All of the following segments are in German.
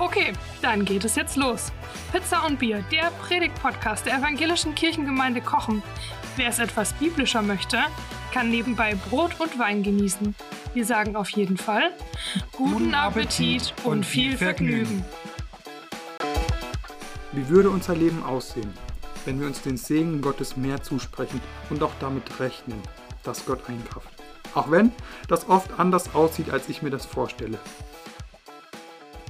Okay, dann geht es jetzt los. Pizza und Bier, der Predigt-Podcast der evangelischen Kirchengemeinde Kochen. Wer es etwas biblischer möchte, kann nebenbei Brot und Wein genießen. Wir sagen auf jeden Fall guten Appetit und viel Vergnügen. Wie würde unser Leben aussehen, wenn wir uns den Segen Gottes mehr zusprechen und auch damit rechnen, dass Gott eingreift? Auch wenn das oft anders aussieht, als ich mir das vorstelle.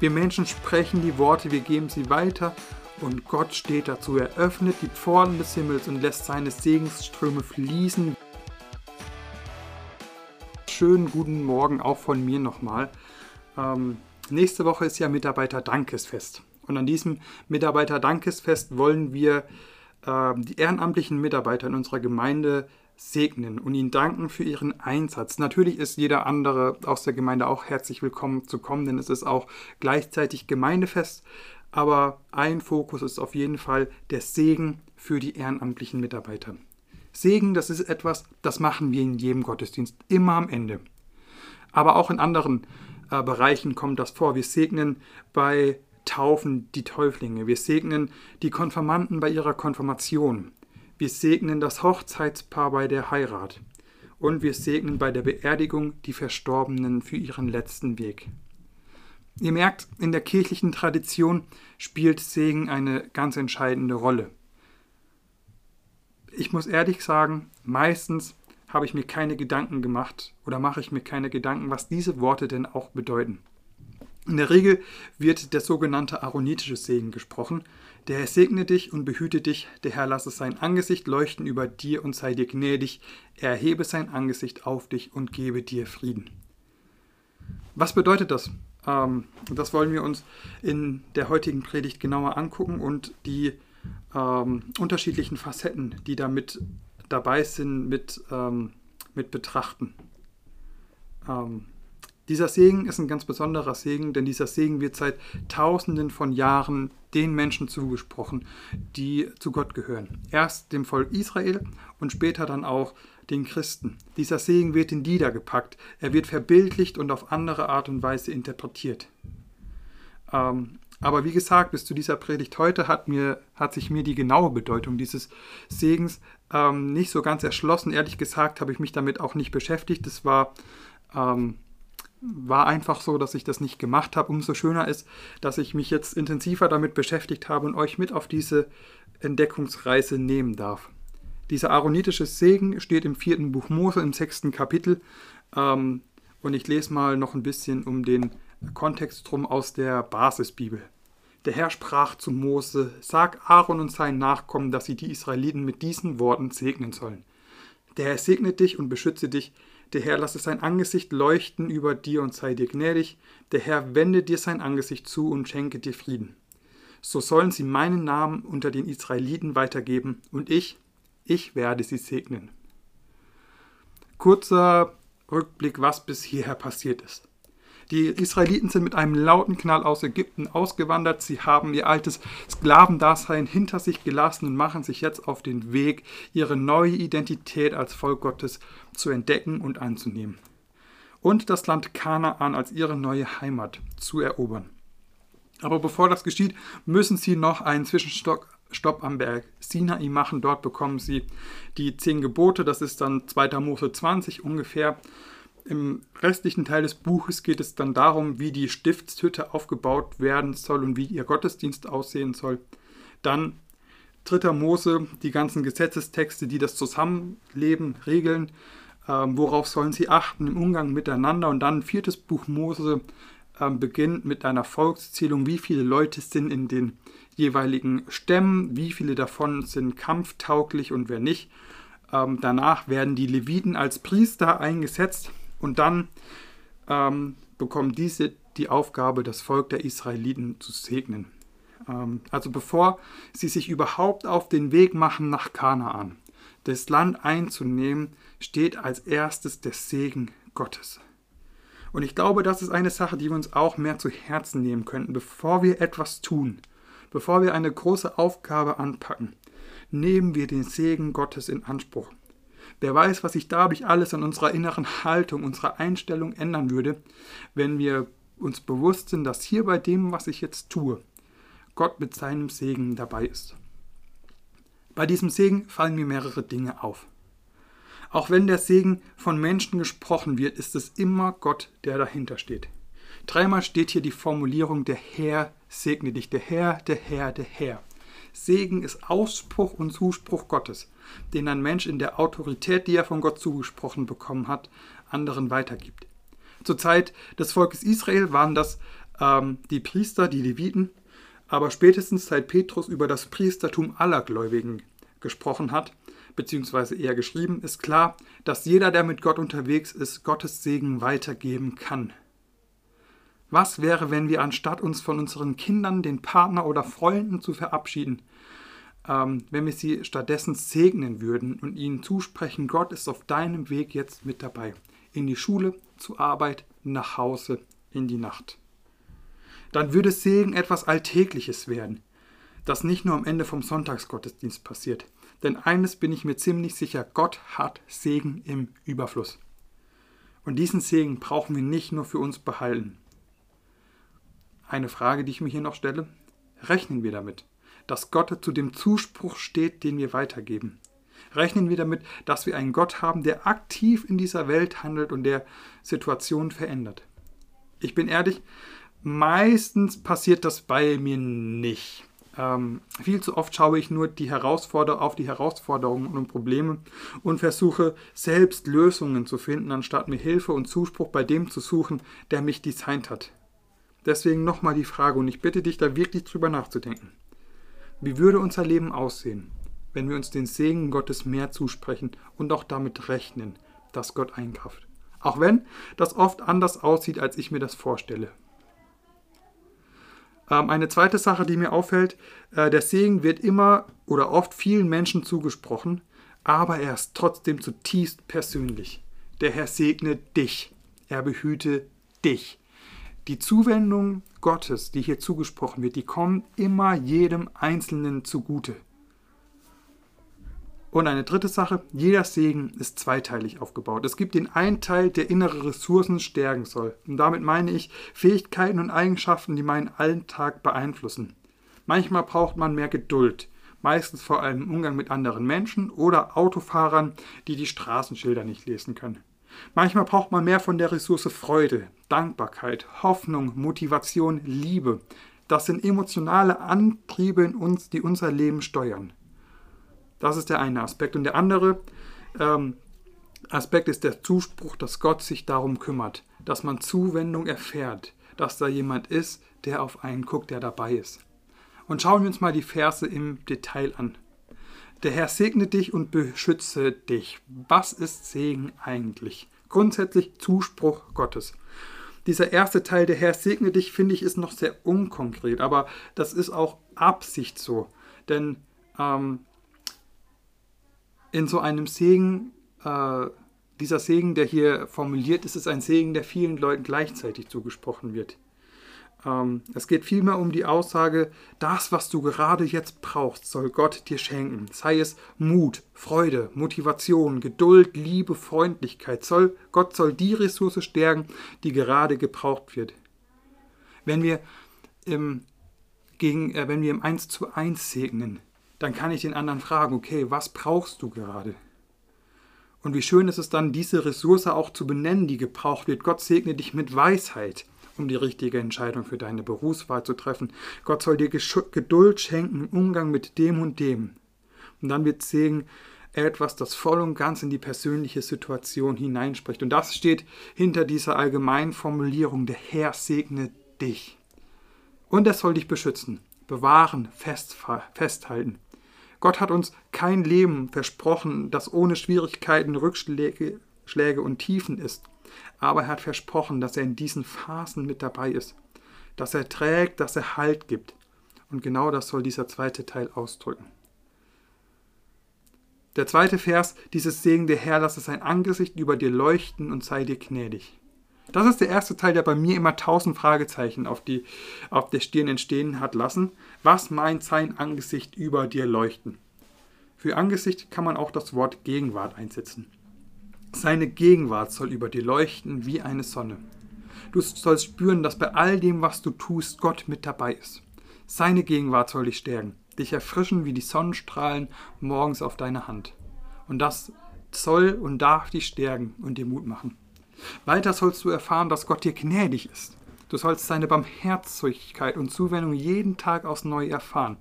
Wir Menschen sprechen die Worte, wir geben sie weiter und Gott steht dazu. Er öffnet die Pforten des Himmels und lässt seine Segensströme fließen. Schönen guten Morgen auch von mir nochmal. Ähm, nächste Woche ist ja Mitarbeiter-Dankesfest. Und an diesem Mitarbeiter-Dankesfest wollen wir äh, die ehrenamtlichen Mitarbeiter in unserer Gemeinde segnen und ihnen danken für ihren Einsatz. Natürlich ist jeder andere aus der Gemeinde auch herzlich willkommen zu kommen, denn es ist auch gleichzeitig Gemeindefest. Aber ein Fokus ist auf jeden Fall der Segen für die ehrenamtlichen Mitarbeiter. Segen, das ist etwas, das machen wir in jedem Gottesdienst, immer am Ende. Aber auch in anderen äh, Bereichen kommt das vor. Wir segnen bei Taufen die Täuflinge. Wir segnen die Konfirmanden bei ihrer Konfirmation. Wir segnen das Hochzeitspaar bei der Heirat. Und wir segnen bei der Beerdigung die Verstorbenen für ihren letzten Weg. Ihr merkt, in der kirchlichen Tradition spielt Segen eine ganz entscheidende Rolle. Ich muss ehrlich sagen, meistens habe ich mir keine Gedanken gemacht oder mache ich mir keine Gedanken, was diese Worte denn auch bedeuten. In der Regel wird der sogenannte aaronitische Segen gesprochen, der Herr segne dich und behüte dich, der Herr lasse sein Angesicht leuchten über dir und sei dir gnädig, er erhebe sein Angesicht auf dich und gebe dir Frieden. Was bedeutet das? Ähm, das wollen wir uns in der heutigen Predigt genauer angucken und die ähm, unterschiedlichen Facetten, die damit dabei sind, mit, ähm, mit betrachten. Dieser Segen ist ein ganz besonderer Segen, denn dieser Segen wird seit Tausenden von Jahren den Menschen zugesprochen, die zu Gott gehören. Erst dem Volk Israel und später dann auch den Christen. Dieser Segen wird in Lieder gepackt, er wird verbildlicht und auf andere Art und Weise interpretiert. Ähm, aber wie gesagt, bis zu dieser Predigt heute hat, mir, hat sich mir die genaue Bedeutung dieses Segens ähm, nicht so ganz erschlossen. Ehrlich gesagt habe ich mich damit auch nicht beschäftigt. Es war ähm, war einfach so, dass ich das nicht gemacht habe. Umso schöner ist, dass ich mich jetzt intensiver damit beschäftigt habe und euch mit auf diese Entdeckungsreise nehmen darf. Dieser aaronitische Segen steht im vierten Buch Mose im sechsten Kapitel. Ähm, und ich lese mal noch ein bisschen um den Kontext drum aus der Basisbibel. Der Herr sprach zu Mose: Sag Aaron und seinen Nachkommen, dass sie die Israeliten mit diesen Worten segnen sollen. Der Herr segne dich und beschütze dich. Der Herr lasse sein Angesicht leuchten über dir und sei dir gnädig. Der Herr wende dir sein Angesicht zu und schenke dir Frieden. So sollen sie meinen Namen unter den Israeliten weitergeben und ich, ich werde sie segnen. Kurzer Rückblick, was bis hierher passiert ist. Die Israeliten sind mit einem lauten Knall aus Ägypten ausgewandert. Sie haben ihr altes Sklavendasein hinter sich gelassen und machen sich jetzt auf den Weg, ihre neue Identität als Volk Gottes zu entdecken und anzunehmen. Und das Land Kanaan als ihre neue Heimat zu erobern. Aber bevor das geschieht, müssen sie noch einen Zwischenstopp am Berg Sinai machen. Dort bekommen sie die zehn Gebote. Das ist dann 2. Mose 20 ungefähr. Im restlichen Teil des Buches geht es dann darum, wie die Stiftshütte aufgebaut werden soll und wie ihr Gottesdienst aussehen soll. Dann dritter Mose, die ganzen Gesetzestexte, die das Zusammenleben regeln, ähm, worauf sollen sie achten im Umgang miteinander. Und dann viertes Buch Mose ähm, beginnt mit einer Volkszählung, wie viele Leute sind in den jeweiligen Stämmen, wie viele davon sind kampftauglich und wer nicht. Ähm, danach werden die Leviten als Priester eingesetzt und dann ähm, bekommen diese die Aufgabe, das Volk der Israeliten zu segnen. Ähm, also bevor sie sich überhaupt auf den Weg machen nach Kanaan, das Land einzunehmen, steht als erstes der Segen Gottes. Und ich glaube, das ist eine Sache, die wir uns auch mehr zu Herzen nehmen könnten, bevor wir etwas tun, bevor wir eine große Aufgabe anpacken. Nehmen wir den Segen Gottes in Anspruch. Wer weiß, was sich dadurch alles an unserer inneren Haltung, unserer Einstellung ändern würde, wenn wir uns bewusst sind, dass hier bei dem, was ich jetzt tue, Gott mit seinem Segen dabei ist. Bei diesem Segen fallen mir mehrere Dinge auf. Auch wenn der Segen von Menschen gesprochen wird, ist es immer Gott, der dahinter steht. Dreimal steht hier die Formulierung, der Herr segne dich, der Herr, der Herr, der Herr. Segen ist Ausspruch und Zuspruch Gottes, den ein Mensch in der Autorität, die er von Gott zugesprochen bekommen hat, anderen weitergibt. Zur Zeit des Volkes Israel waren das ähm, die Priester, die Leviten, aber spätestens seit Petrus über das Priestertum aller Gläubigen gesprochen hat, beziehungsweise eher geschrieben, ist klar, dass jeder, der mit Gott unterwegs ist, Gottes Segen weitergeben kann. Was wäre, wenn wir anstatt uns von unseren Kindern, den Partner oder Freunden zu verabschieden, ähm, wenn wir sie stattdessen segnen würden und ihnen zusprechen, Gott ist auf deinem Weg jetzt mit dabei. In die Schule, zur Arbeit, nach Hause, in die Nacht. Dann würde Segen etwas Alltägliches werden, das nicht nur am Ende vom Sonntagsgottesdienst passiert, denn eines bin ich mir ziemlich sicher, Gott hat Segen im Überfluss. Und diesen Segen brauchen wir nicht nur für uns behalten. Eine Frage, die ich mir hier noch stelle, rechnen wir damit, dass Gott zu dem Zuspruch steht, den wir weitergeben? Rechnen wir damit, dass wir einen Gott haben, der aktiv in dieser Welt handelt und der Situationen verändert? Ich bin ehrlich, meistens passiert das bei mir nicht. Ähm, viel zu oft schaue ich nur die Herausforder auf die Herausforderungen und Probleme und versuche selbst Lösungen zu finden, anstatt mir Hilfe und Zuspruch bei dem zu suchen, der mich designt hat. Deswegen nochmal die Frage und ich bitte dich da wirklich drüber nachzudenken. Wie würde unser Leben aussehen, wenn wir uns den Segen Gottes mehr zusprechen und auch damit rechnen, dass Gott eingreift? Auch wenn das oft anders aussieht, als ich mir das vorstelle. Ähm, eine zweite Sache, die mir auffällt, äh, der Segen wird immer oder oft vielen Menschen zugesprochen, aber er ist trotzdem zutiefst persönlich. Der Herr segne dich, er behüte dich. Die Zuwendung Gottes, die hier zugesprochen wird, die kommt immer jedem Einzelnen zugute. Und eine dritte Sache, jeder Segen ist zweiteilig aufgebaut. Es gibt den einen Teil, der innere Ressourcen stärken soll. Und damit meine ich Fähigkeiten und Eigenschaften, die meinen Alltag beeinflussen. Manchmal braucht man mehr Geduld, meistens vor allem im Umgang mit anderen Menschen oder Autofahrern, die die Straßenschilder nicht lesen können. Manchmal braucht man mehr von der Ressource Freude, Dankbarkeit, Hoffnung, Motivation, Liebe. Das sind emotionale Antriebe in uns, die unser Leben steuern. Das ist der eine Aspekt. Und der andere ähm, Aspekt ist der Zuspruch, dass Gott sich darum kümmert, dass man Zuwendung erfährt, dass da jemand ist, der auf einen guckt, der dabei ist. Und schauen wir uns mal die Verse im Detail an. Der Herr segne dich und beschütze dich. Was ist Segen eigentlich? Grundsätzlich Zuspruch Gottes. Dieser erste Teil, der Herr segne dich, finde ich, ist noch sehr unkonkret, aber das ist auch Absicht so. Denn ähm, in so einem Segen, äh, dieser Segen, der hier formuliert ist, ist ein Segen, der vielen Leuten gleichzeitig zugesprochen wird. Ähm, es geht vielmehr um die Aussage, das, was du gerade jetzt brauchst, soll Gott dir schenken. Sei es Mut, Freude, Motivation, Geduld, Liebe, Freundlichkeit. Soll, Gott soll die Ressource stärken, die gerade gebraucht wird. Wenn wir im, gegen, äh, wenn wir im 1 zu 1 segnen, dann kann ich den anderen fragen, okay, was brauchst du gerade? Und wie schön ist es dann, diese Ressource auch zu benennen, die gebraucht wird. Gott segne dich mit Weisheit, um die richtige Entscheidung für deine Berufswahl zu treffen. Gott soll dir Geduld schenken im Umgang mit dem und dem. Und dann wird Segen etwas, das voll und ganz in die persönliche Situation hineinspricht. Und das steht hinter dieser allgemeinen Formulierung, der Herr segne dich. Und er soll dich beschützen, bewahren, festhalten. Gott hat uns kein Leben versprochen, das ohne Schwierigkeiten, Rückschläge Schläge und Tiefen ist. Aber er hat versprochen, dass er in diesen Phasen mit dabei ist, dass er trägt, dass er Halt gibt. Und genau das soll dieser zweite Teil ausdrücken. Der zweite Vers, dieses Segen, der Herr lasse sein Angesicht über dir leuchten und sei dir gnädig. Das ist der erste Teil, der bei mir immer tausend Fragezeichen auf, die, auf der Stirn entstehen hat lassen. Was meint sein Angesicht über dir leuchten? Für Angesicht kann man auch das Wort Gegenwart einsetzen. Seine Gegenwart soll über dir leuchten wie eine Sonne. Du sollst spüren, dass bei all dem, was du tust, Gott mit dabei ist. Seine Gegenwart soll dich stärken, dich erfrischen wie die Sonnenstrahlen morgens auf deine Hand. Und das soll und darf dich stärken und dir Mut machen. Weiter sollst du erfahren, dass Gott dir gnädig ist. Du sollst seine Barmherzigkeit und Zuwendung jeden Tag aufs Neue erfahren.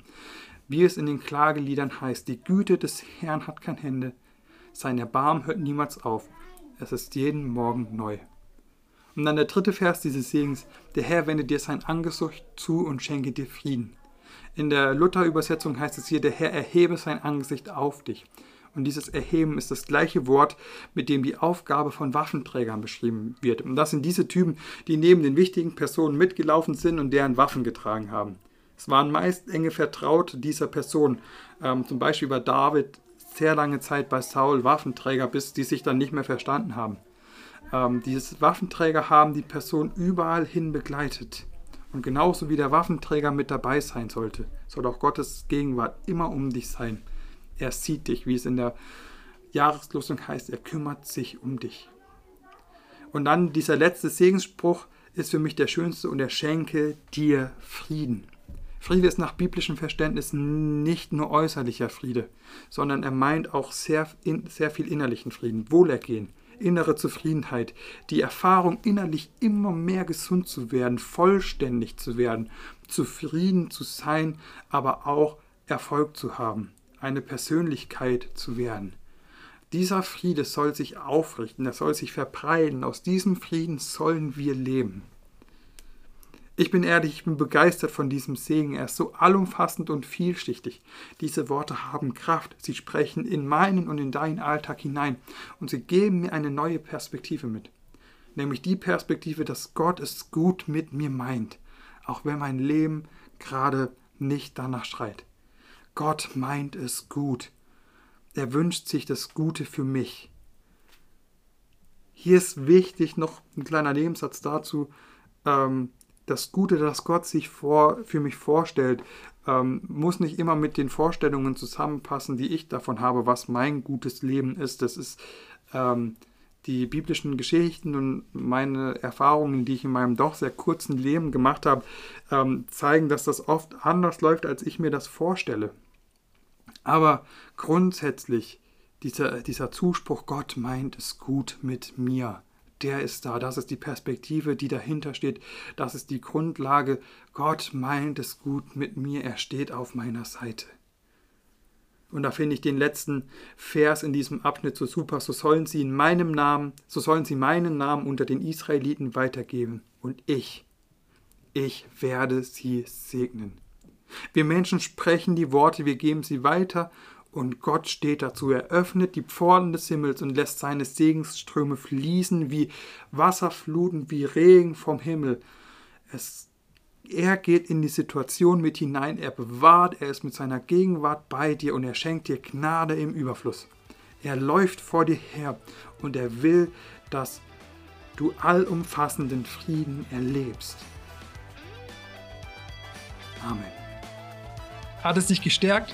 Wie es in den Klageliedern heißt, die Güte des Herrn hat kein Ende, sein Erbarmen hört niemals auf, es ist jeden Morgen neu. Und dann der dritte Vers dieses Segens, der Herr wende dir sein Angesicht zu und schenke dir Frieden. In der Luther-Übersetzung heißt es hier, der Herr erhebe sein Angesicht auf dich. Und dieses Erheben ist das gleiche Wort, mit dem die Aufgabe von Waffenträgern beschrieben wird. Und das sind diese Typen, die neben den wichtigen Personen mitgelaufen sind und deren Waffen getragen haben. Es waren meist enge Vertraute dieser Person. Ähm, zum Beispiel war David sehr lange Zeit bei Saul Waffenträger, bis die sich dann nicht mehr verstanden haben. Ähm, diese Waffenträger haben die Person überall hin begleitet. Und genauso wie der Waffenträger mit dabei sein sollte, soll auch Gottes Gegenwart immer um dich sein. Er sieht dich, wie es in der Jahreslosung heißt, er kümmert sich um dich. Und dann dieser letzte Segensspruch ist für mich der schönste und er schenke dir Frieden. Friede ist nach biblischem Verständnis nicht nur äußerlicher Friede, sondern er meint auch sehr, sehr viel innerlichen Frieden, Wohlergehen, innere Zufriedenheit, die Erfahrung, innerlich immer mehr gesund zu werden, vollständig zu werden, zufrieden zu sein, aber auch Erfolg zu haben, eine Persönlichkeit zu werden. Dieser Friede soll sich aufrichten, er soll sich verbreiten, aus diesem Frieden sollen wir leben. Ich bin ehrlich, ich bin begeistert von diesem Segen. Er ist so allumfassend und vielschichtig. Diese Worte haben Kraft. Sie sprechen in meinen und in deinen Alltag hinein. Und sie geben mir eine neue Perspektive mit. Nämlich die Perspektive, dass Gott es gut mit mir meint. Auch wenn mein Leben gerade nicht danach schreit. Gott meint es gut. Er wünscht sich das Gute für mich. Hier ist wichtig noch ein kleiner Nebensatz dazu. Ähm, das Gute, das Gott sich vor, für mich vorstellt, ähm, muss nicht immer mit den Vorstellungen zusammenpassen, die ich davon habe, was mein gutes Leben ist. Das ist ähm, die biblischen Geschichten und meine Erfahrungen, die ich in meinem doch sehr kurzen Leben gemacht habe, ähm, zeigen, dass das oft anders läuft, als ich mir das vorstelle. Aber grundsätzlich dieser, dieser Zuspruch, Gott meint es gut mit mir der ist da. Das ist die Perspektive, die dahinter steht. Das ist die Grundlage. Gott meint es gut mit mir. Er steht auf meiner Seite. Und da finde ich den letzten Vers in diesem Abschnitt so super. So sollen sie in meinem Namen, so sollen sie meinen Namen unter den Israeliten weitergeben. Und ich, ich werde sie segnen. Wir Menschen sprechen die Worte, wir geben sie weiter und Gott steht dazu, er öffnet die Pforten des Himmels und lässt seine Segensströme fließen wie Wasserfluten, wie Regen vom Himmel. Es, er geht in die Situation mit hinein, er bewahrt, er ist mit seiner Gegenwart bei dir und er schenkt dir Gnade im Überfluss. Er läuft vor dir her und er will, dass du allumfassenden Frieden erlebst. Amen. Hat es dich gestärkt?